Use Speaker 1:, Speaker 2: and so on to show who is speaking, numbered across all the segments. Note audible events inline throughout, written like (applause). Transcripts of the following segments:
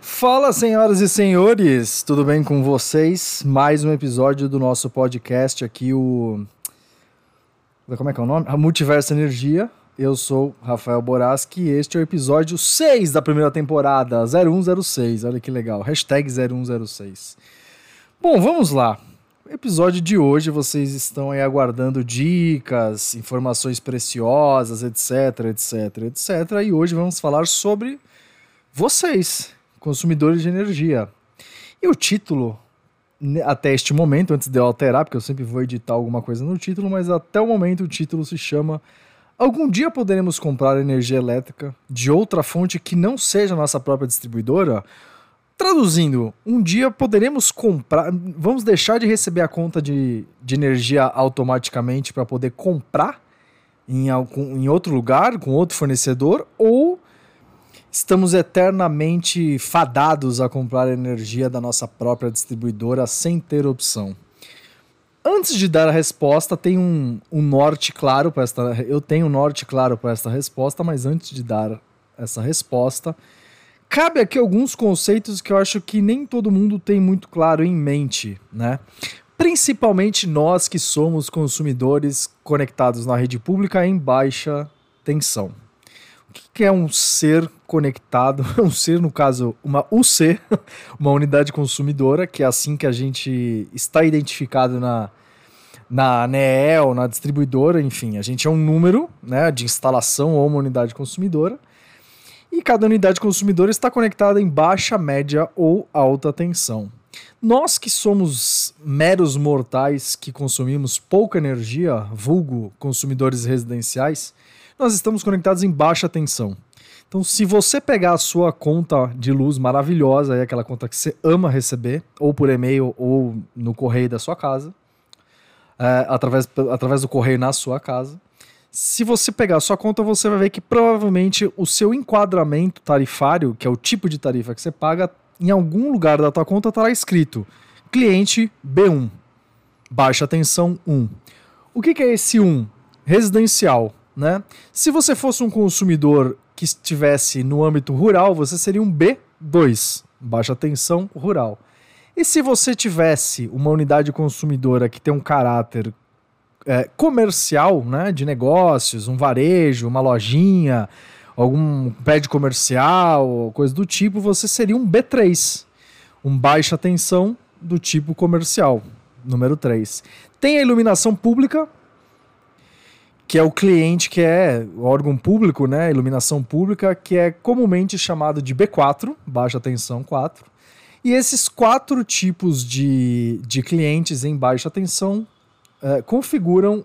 Speaker 1: Fala, senhoras e senhores, tudo bem com vocês? Mais um episódio do nosso podcast aqui, o. Como é que é o nome? A Multiverso Energia. Eu sou Rafael Boraski e este é o episódio 6 da primeira temporada, 0106. Olha que legal, hashtag 0106. Bom, vamos lá. Episódio de hoje vocês estão aí aguardando dicas, informações preciosas, etc, etc, etc. E hoje vamos falar sobre vocês, consumidores de energia. E o título, até este momento, antes de eu alterar, porque eu sempre vou editar alguma coisa no título, mas até o momento o título se chama Algum dia poderemos comprar energia elétrica de outra fonte que não seja a nossa própria distribuidora? Traduzindo, um dia poderemos comprar. Vamos deixar de receber a conta de, de energia automaticamente para poder comprar em, algum, em outro lugar, com outro fornecedor? Ou estamos eternamente fadados a comprar energia da nossa própria distribuidora sem ter opção? Antes de dar a resposta, tem um, um norte claro para esta. Eu tenho um norte claro para esta resposta, mas antes de dar essa resposta, cabe aqui alguns conceitos que eu acho que nem todo mundo tem muito claro em mente, né? Principalmente nós que somos consumidores conectados na rede pública em baixa tensão que é um ser conectado? (laughs) Um ser, no caso, uma UC, (laughs) uma unidade consumidora, que é assim que a gente está identificado na, na ANEEL, na distribuidora, enfim, a gente é um número né, de instalação ou uma unidade consumidora. E cada unidade consumidora está conectada em baixa, média ou alta tensão. Nós que somos meros mortais que consumimos pouca energia, vulgo consumidores residenciais, nós estamos conectados em baixa tensão. Então, se você pegar a sua conta de luz maravilhosa, aí, aquela conta que você ama receber, ou por e-mail ou no correio da sua casa, é, através, através do correio na sua casa, se você pegar a sua conta, você vai ver que provavelmente o seu enquadramento tarifário, que é o tipo de tarifa que você paga, em algum lugar da tua conta estará escrito cliente B1, baixa tensão 1. O que, que é esse 1? Residencial. Né? Se você fosse um consumidor que estivesse no âmbito rural, você seria um B2, baixa tensão rural. E se você tivesse uma unidade consumidora que tem um caráter é, comercial, né, de negócios, um varejo, uma lojinha, algum prédio comercial, coisa do tipo, você seria um B3, um baixa tensão do tipo comercial, número 3. Tem a iluminação pública, que é o cliente que é órgão público, né, iluminação pública, que é comumente chamado de B4, baixa tensão 4. E esses quatro tipos de, de clientes em baixa tensão é, configuram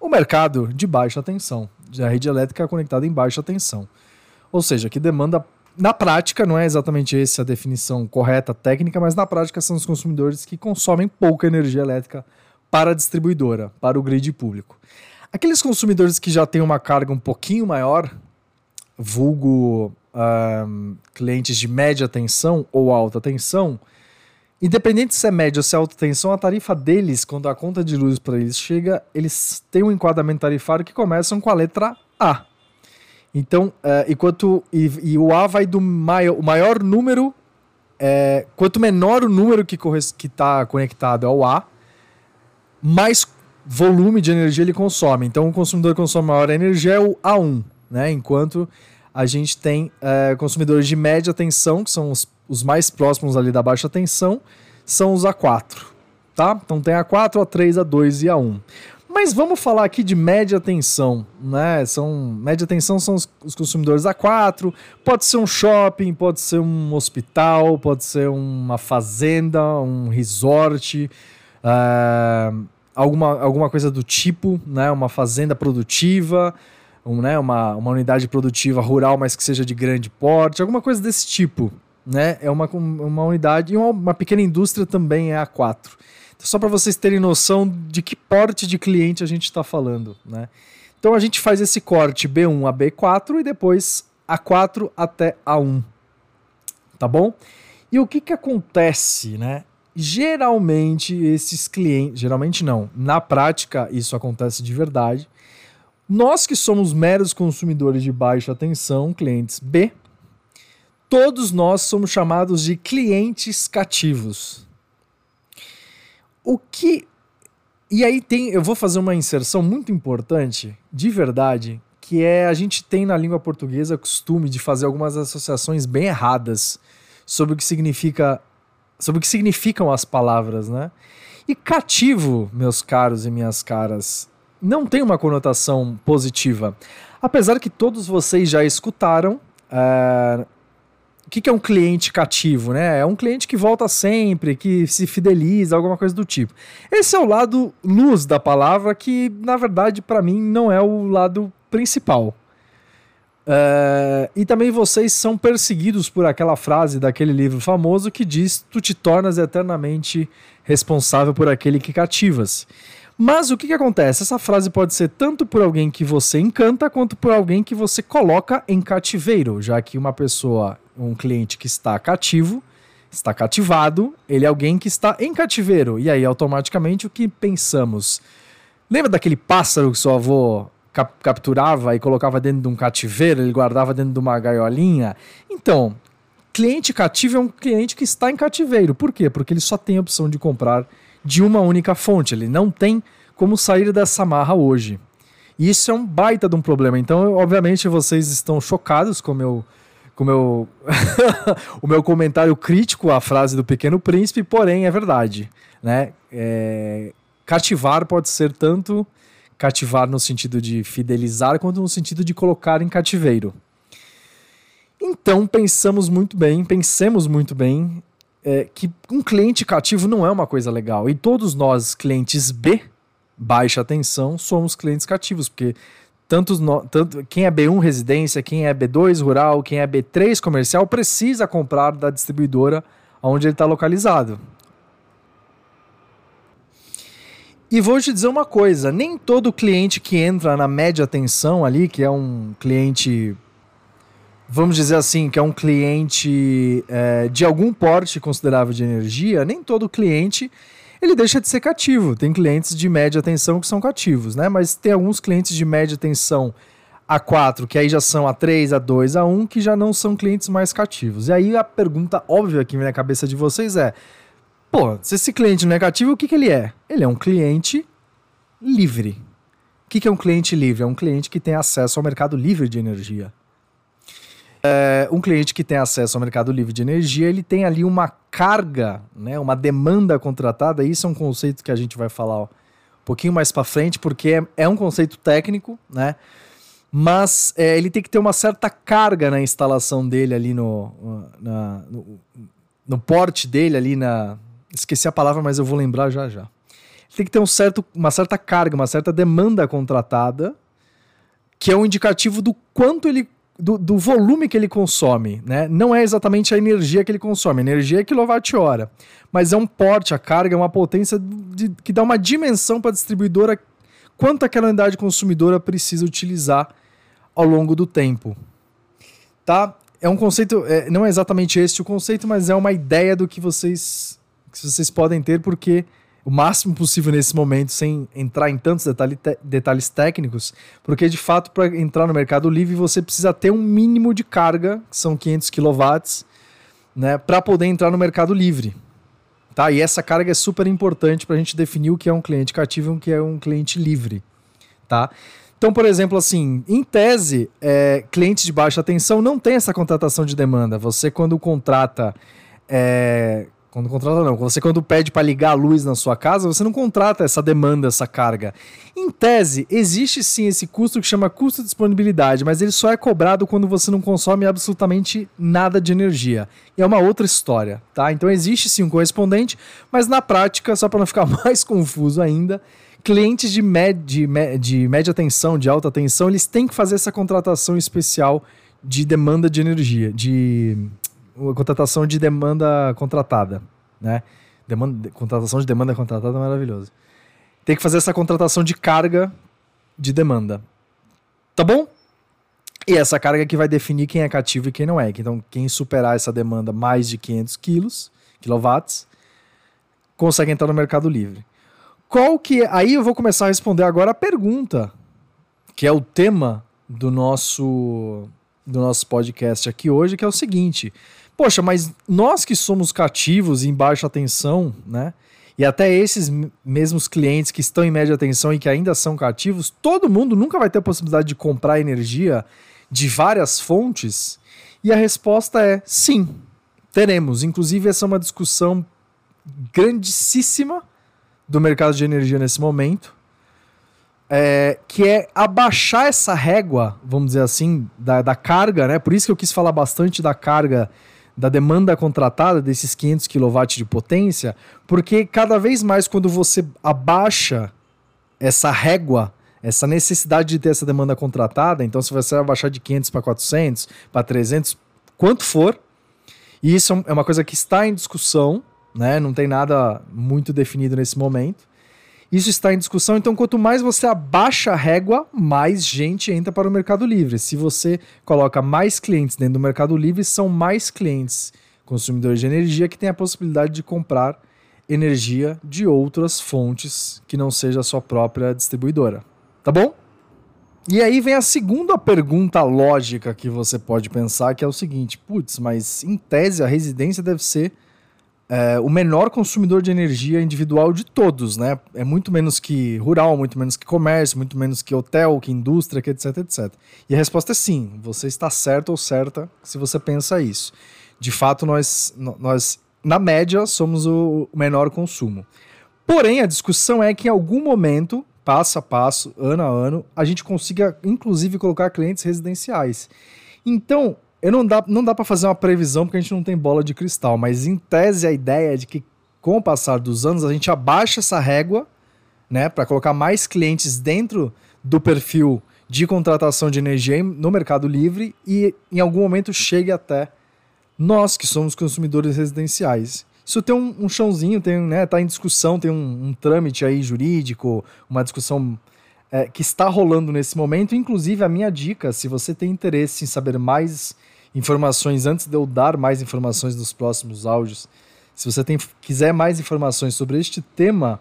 Speaker 1: o mercado de baixa tensão, da rede elétrica conectada em baixa tensão. Ou seja, que demanda, na prática, não é exatamente essa a definição correta técnica, mas na prática são os consumidores que consomem pouca energia elétrica para a distribuidora, para o grid público. Aqueles consumidores que já têm uma carga um pouquinho maior, vulgo um, clientes de média tensão ou alta tensão, independente se é média ou se é alta tensão, a tarifa deles, quando a conta de luz para eles chega, eles têm um enquadramento tarifário que começam com a letra A. Então, uh, enquanto e, e, o A vai do maior, o maior número, é, quanto menor o número que está conectado ao A, mais volume de energia ele consome. Então, o consumidor que consome maior energia é o A1, né? Enquanto a gente tem é, consumidores de média tensão, que são os, os, mais próximos ali da baixa tensão, são os A4, tá? Então tem A4, A3, A2 e A1. Mas vamos falar aqui de média tensão, né? São média tensão são os, os, consumidores A4, pode ser um shopping, pode ser um hospital, pode ser uma fazenda, um resort, uh, alguma, alguma coisa do tipo, né? Uma fazenda produtiva, um, né? uma, uma unidade produtiva rural, mas que seja de grande porte, alguma coisa desse tipo. Né? É uma, uma unidade e uma, uma pequena indústria também é a 4. Então, só para vocês terem noção de que porte de cliente a gente está falando. Né? Então a gente faz esse corte B1 a B4 e depois A4 até A1. Tá bom? E o que que acontece, né? Geralmente esses clientes, geralmente não, na prática isso acontece de verdade. Nós que somos meros consumidores de baixa tensão, clientes B, todos nós somos chamados de clientes cativos. O que e aí tem, eu vou fazer uma inserção muito importante, de verdade, que é a gente tem na língua portuguesa costume de fazer algumas associações bem erradas sobre o que significa sobre o que significam as palavras, né? E cativo, meus caros e minhas caras, não tem uma conotação positiva. Apesar que todos vocês já escutaram é, o que, que é um cliente cativo, né? É um cliente que volta sempre, que se fideliza, alguma coisa do tipo. Esse é o lado luz da palavra, que na verdade para mim não é o lado principal. Uh, e também vocês são perseguidos por aquela frase daquele livro famoso que diz: Tu te tornas eternamente responsável por aquele que cativas. Mas o que, que acontece? Essa frase pode ser tanto por alguém que você encanta, quanto por alguém que você coloca em cativeiro, já que uma pessoa, um cliente que está cativo, está cativado, ele é alguém que está em cativeiro. E aí, automaticamente, o que pensamos? Lembra daquele pássaro que seu avô cap capturava e colocava dentro de um cativeiro, ele guardava dentro de uma gaiolinha? Então, cliente cativo é um cliente que está em cativeiro. Por quê? Porque ele só tem a opção de comprar de uma única fonte. Ele não tem como sair dessa marra hoje. E isso é um baita de um problema. Então, obviamente, vocês estão chocados com meu, com meu (laughs) o meu comentário crítico à frase do Pequeno Príncipe, porém é verdade. Né? É... Cativar pode ser tanto cativar no sentido de fidelizar, quanto no sentido de colocar em cativeiro. Então pensamos muito bem, pensemos muito bem é, que um cliente cativo não é uma coisa legal. E todos nós, clientes B, baixa atenção, somos clientes cativos, porque tantos tanto, quem é B1 residência, quem é B2 rural, quem é B3 comercial, precisa comprar da distribuidora onde ele está localizado. E vou te dizer uma coisa: nem todo cliente que entra na média atenção ali, que é um cliente vamos dizer assim, que é um cliente é, de algum porte considerável de energia, nem todo cliente ele deixa de ser cativo. Tem clientes de média tensão que são cativos, né? Mas tem alguns clientes de média tensão A4, que aí já são A3, A2, A1, que já não são clientes mais cativos. E aí a pergunta óbvia que vem na cabeça de vocês é: pô, se esse cliente não cativo, o que, que ele é? Ele é um cliente livre. O que, que é um cliente livre? É um cliente que tem acesso ao mercado livre de energia. É, um cliente que tem acesso ao mercado livre de energia, ele tem ali uma carga, né, uma demanda contratada. Isso é um conceito que a gente vai falar um pouquinho mais para frente, porque é, é, um conceito técnico, né? Mas é, ele tem que ter uma certa carga na instalação dele ali no, na, no, no porte dele ali na. Esqueci a palavra, mas eu vou lembrar já já. Tem que ter um certo, uma certa carga, uma certa demanda contratada, que é um indicativo do quanto ele do, do, volume que ele consome, né? Não é exatamente a energia que ele consome, energia é quilowatt-hora, mas é um porte, a carga é uma potência de, que dá uma dimensão para a distribuidora quanto aquela unidade consumidora precisa utilizar ao longo do tempo. Tá? É um conceito, é, não é exatamente este o conceito, mas é uma ideia do que vocês, que vocês podem ter, porque o máximo possível nesse momento, sem entrar em tantos detalhe, detalhes técnicos, porque de fato, para entrar no Mercado Livre, você precisa ter um mínimo de carga, que são 500 kW, né, para poder entrar no Mercado Livre. Tá? E essa carga é super importante para a gente definir o que é um cliente cativo e o que é um cliente livre. Tá? Então, por exemplo, assim, em tese, é, cliente de baixa tensão não tem essa contratação de demanda. Você, quando contrata é, quando contrata não. Você quando pede para ligar a luz na sua casa, você não contrata essa demanda, essa carga. Em tese, existe sim esse custo que chama custo de disponibilidade, mas ele só é cobrado quando você não consome absolutamente nada de energia. E é uma outra história, tá? Então existe sim um correspondente, mas na prática, só para não ficar (laughs) mais confuso ainda, clientes de, med de, de média tensão, de alta tensão, eles têm que fazer essa contratação especial de demanda de energia, de contratação de demanda contratada, né? Demanda, contratação de demanda contratada é maravilhoso. Tem que fazer essa contratação de carga de demanda. Tá bom? E essa carga que vai definir quem é cativo e quem não é. Então, quem superar essa demanda mais de 500 quilos, quilowatts, consegue entrar no Mercado Livre. Qual que é? Aí eu vou começar a responder agora a pergunta, que é o tema do nosso do nosso podcast aqui hoje, que é o seguinte: poxa, mas nós que somos cativos em baixa tensão, né? E até esses mesmos clientes que estão em média tensão e que ainda são cativos, todo mundo nunca vai ter a possibilidade de comprar energia de várias fontes? E a resposta é sim, teremos. Inclusive, essa é uma discussão grandíssima do mercado de energia nesse momento, é, que é abaixar essa régua, vamos dizer assim, da, da carga, né? Por isso que eu quis falar bastante da carga da demanda contratada desses 500 kW de potência, porque cada vez mais quando você abaixa essa régua essa necessidade de ter essa demanda contratada, então se você abaixar de 500 para 400, para 300, quanto for, e isso é uma coisa que está em discussão, né? não tem nada muito definido nesse momento. Isso está em discussão, então quanto mais você abaixa a régua, mais gente entra para o Mercado Livre. Se você coloca mais clientes dentro do Mercado Livre, são mais clientes consumidores de energia que têm a possibilidade de comprar energia de outras fontes que não seja a sua própria distribuidora. Tá bom? E aí vem a segunda pergunta lógica que você pode pensar, que é o seguinte: putz, mas em tese a residência deve ser é, o menor consumidor de energia individual de todos, né? É muito menos que rural, muito menos que comércio, muito menos que hotel, que indústria, que etc, etc. E a resposta é sim, você está certo ou certa se você pensa isso. De fato, nós, nós na média, somos o menor consumo. Porém, a discussão é que em algum momento passo a passo, ano a ano, a gente consiga, inclusive, colocar clientes residenciais. Então, eu não dá, não dá para fazer uma previsão porque a gente não tem bola de cristal, mas em tese a ideia é de que com o passar dos anos a gente abaixa essa régua, né, para colocar mais clientes dentro do perfil de contratação de energia no Mercado Livre e em algum momento chegue até nós que somos consumidores residenciais. Isso tem um, um chãozinho, tem, né, tá em discussão, tem um, um trâmite aí jurídico, uma discussão é, que está rolando nesse momento. Inclusive, a minha dica, se você tem interesse em saber mais informações, antes de eu dar mais informações nos próximos áudios, se você tem, quiser mais informações sobre este tema,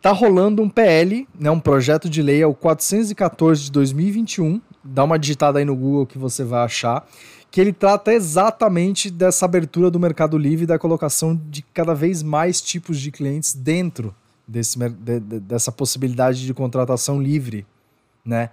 Speaker 1: tá rolando um PL, né, um projeto de lei, é o 414 de 2021. Dá uma digitada aí no Google que você vai achar que ele trata exatamente dessa abertura do Mercado Livre e da colocação de cada vez mais tipos de clientes dentro desse, de, de, dessa possibilidade de contratação livre, né?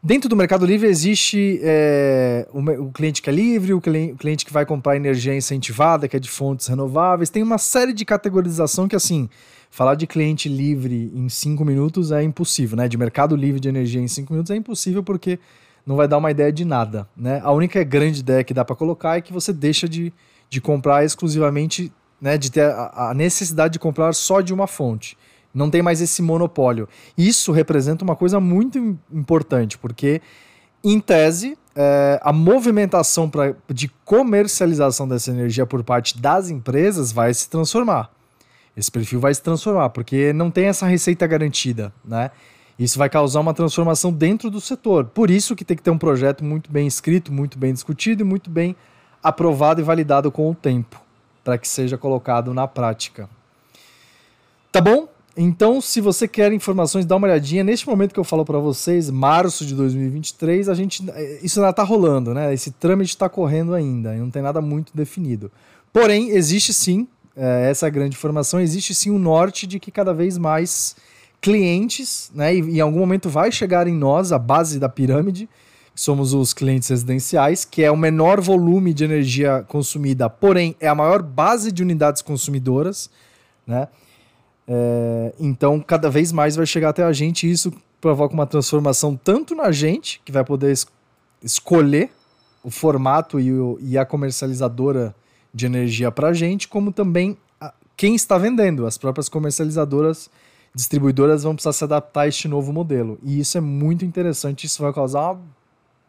Speaker 1: Dentro do Mercado Livre existe é, o, cliente que é livre, o cliente que vai comprar energia incentivada, que é de fontes renováveis. Tem uma série de categorização que, assim, falar de cliente livre em cinco minutos é impossível, né? De mercado livre de energia em cinco minutos é impossível porque não vai dar uma ideia de nada. Né? A única grande ideia que dá para colocar é que você deixa de, de comprar exclusivamente, né, de ter a, a necessidade de comprar só de uma fonte. Não tem mais esse monopólio. Isso representa uma coisa muito importante, porque, em tese, é, a movimentação pra, de comercialização dessa energia por parte das empresas vai se transformar. Esse perfil vai se transformar, porque não tem essa receita garantida, né? Isso vai causar uma transformação dentro do setor. Por isso que tem que ter um projeto muito bem escrito, muito bem discutido e muito bem aprovado e validado com o tempo, para que seja colocado na prática. Tá bom? Então, se você quer informações, dá uma olhadinha. Neste momento que eu falo para vocês, março de 2023, a gente, isso ainda está rolando, né? Esse trâmite está correndo ainda, não tem nada muito definido. Porém, existe sim, é, essa grande informação, existe sim um norte de que cada vez mais clientes, né? E em algum momento vai chegar em nós a base da pirâmide, que somos os clientes residenciais, que é o menor volume de energia consumida, porém é a maior base de unidades consumidoras, né? É, então, cada vez mais vai chegar até a gente e isso provoca uma transformação tanto na gente, que vai poder es escolher o formato e, o, e, a comercializadora de energia para a gente, como também a, quem está vendendo, as próprias comercializadoras distribuidoras vão precisar se adaptar a este novo modelo. E isso é muito interessante, isso vai causar uma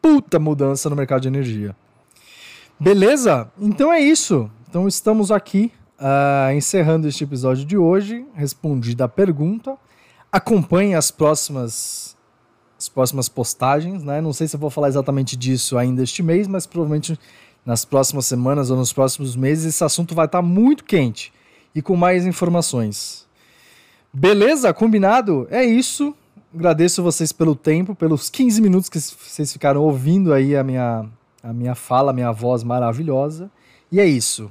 Speaker 1: puta mudança no mercado de energia. Beleza? Então é isso. Então estamos aqui uh, encerrando este episódio de hoje. Respondi da pergunta. Acompanhe as próximas as próximas postagens, né? Não sei se eu vou falar exatamente disso ainda este mês, mas provavelmente nas próximas semanas ou nos próximos meses esse assunto vai estar muito quente e com mais informações. Beleza? Combinado? É isso. Agradeço vocês pelo tempo, pelos 15 minutos que vocês ficaram ouvindo aí a minha, a minha fala, a minha voz maravilhosa. E é isso.